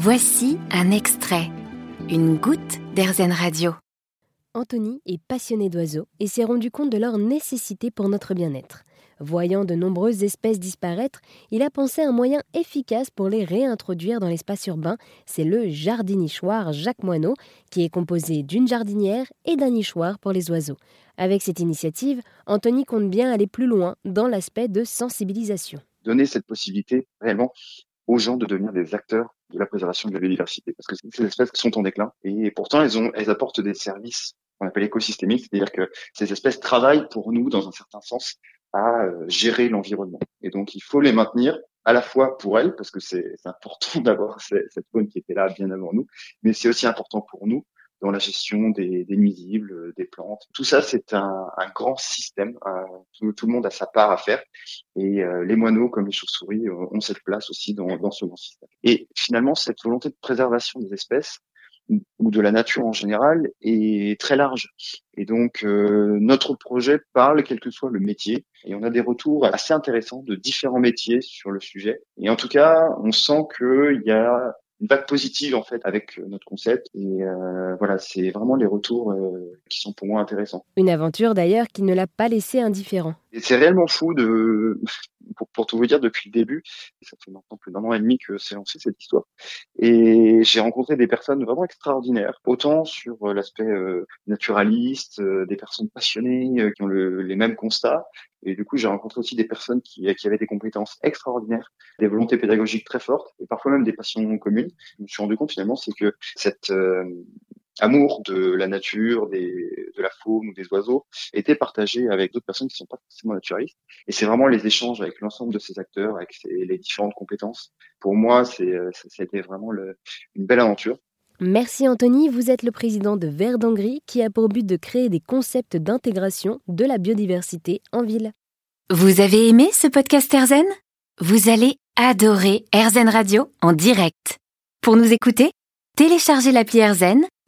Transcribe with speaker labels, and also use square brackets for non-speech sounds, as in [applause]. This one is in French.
Speaker 1: Voici un extrait, une goutte d'Airzen Radio.
Speaker 2: Anthony est passionné d'oiseaux et s'est rendu compte de leur nécessité pour notre bien-être. Voyant de nombreuses espèces disparaître, il a pensé à un moyen efficace pour les réintroduire dans l'espace urbain. C'est le jardinichoir Jacques Moineau, qui est composé d'une jardinière et d'un nichoir pour les oiseaux. Avec cette initiative, Anthony compte bien aller plus loin dans l'aspect de sensibilisation.
Speaker 3: Donner cette possibilité réellement aux gens de devenir des acteurs de la préservation de la biodiversité, parce que ces espèces sont en déclin et pourtant elles, ont, elles apportent des services qu'on appelle écosystémiques, c'est-à-dire que ces espèces travaillent pour nous dans un certain sens à euh, gérer l'environnement. Et donc, il faut les maintenir à la fois pour elles, parce que c'est important [laughs] d'avoir cette faune qui était là bien avant nous, mais c'est aussi important pour nous dans la gestion des, des nuisibles, des plantes. Tout ça, c'est un, un, grand système. tout, tout, le monde a sa part à faire. Et euh, les moineaux, comme les chauves-souris, ont cette place aussi dans, dans ce grand système. Et finalement, cette volonté de préservation des espèces, ou de la nature en général est très large. Et donc euh, notre projet parle quel que soit le métier et on a des retours assez intéressants de différents métiers sur le sujet. Et en tout cas, on sent qu'il y a une vague positive en fait avec notre concept et euh, voilà c'est vraiment les retours euh, qui sont pour moi intéressants.
Speaker 2: Une aventure d'ailleurs qui ne l'a pas laissé indifférent.
Speaker 3: Et c'est réellement fou de pour, pour, tout vous dire, depuis le début, ça fait maintenant plus d'un an et demi que c'est lancé cette histoire. Et j'ai rencontré des personnes vraiment extraordinaires, autant sur euh, l'aspect euh, naturaliste, euh, des personnes passionnées qui ont le, les mêmes constats. Et du coup, j'ai rencontré aussi des personnes qui, qui avaient des compétences extraordinaires, des volontés pédagogiques très fortes, et parfois même des passions communes. Je me suis rendu compte finalement, c'est que cette amour de la nature, des, de la faune ou des oiseaux était partagé avec d'autres personnes qui ne sont pas forcément naturalistes. Et c'est vraiment les échanges avec l'ensemble de ces acteurs, avec les différentes compétences. Pour moi, c'est, ça a été vraiment le, une belle aventure.
Speaker 2: Merci Anthony, vous êtes le président de Verdangri qui a pour but de créer des concepts d'intégration de la biodiversité en ville.
Speaker 1: Vous avez aimé ce podcast Erzen Vous allez adorer Erzen Radio en direct. Pour nous écouter, téléchargez l'appli Erzen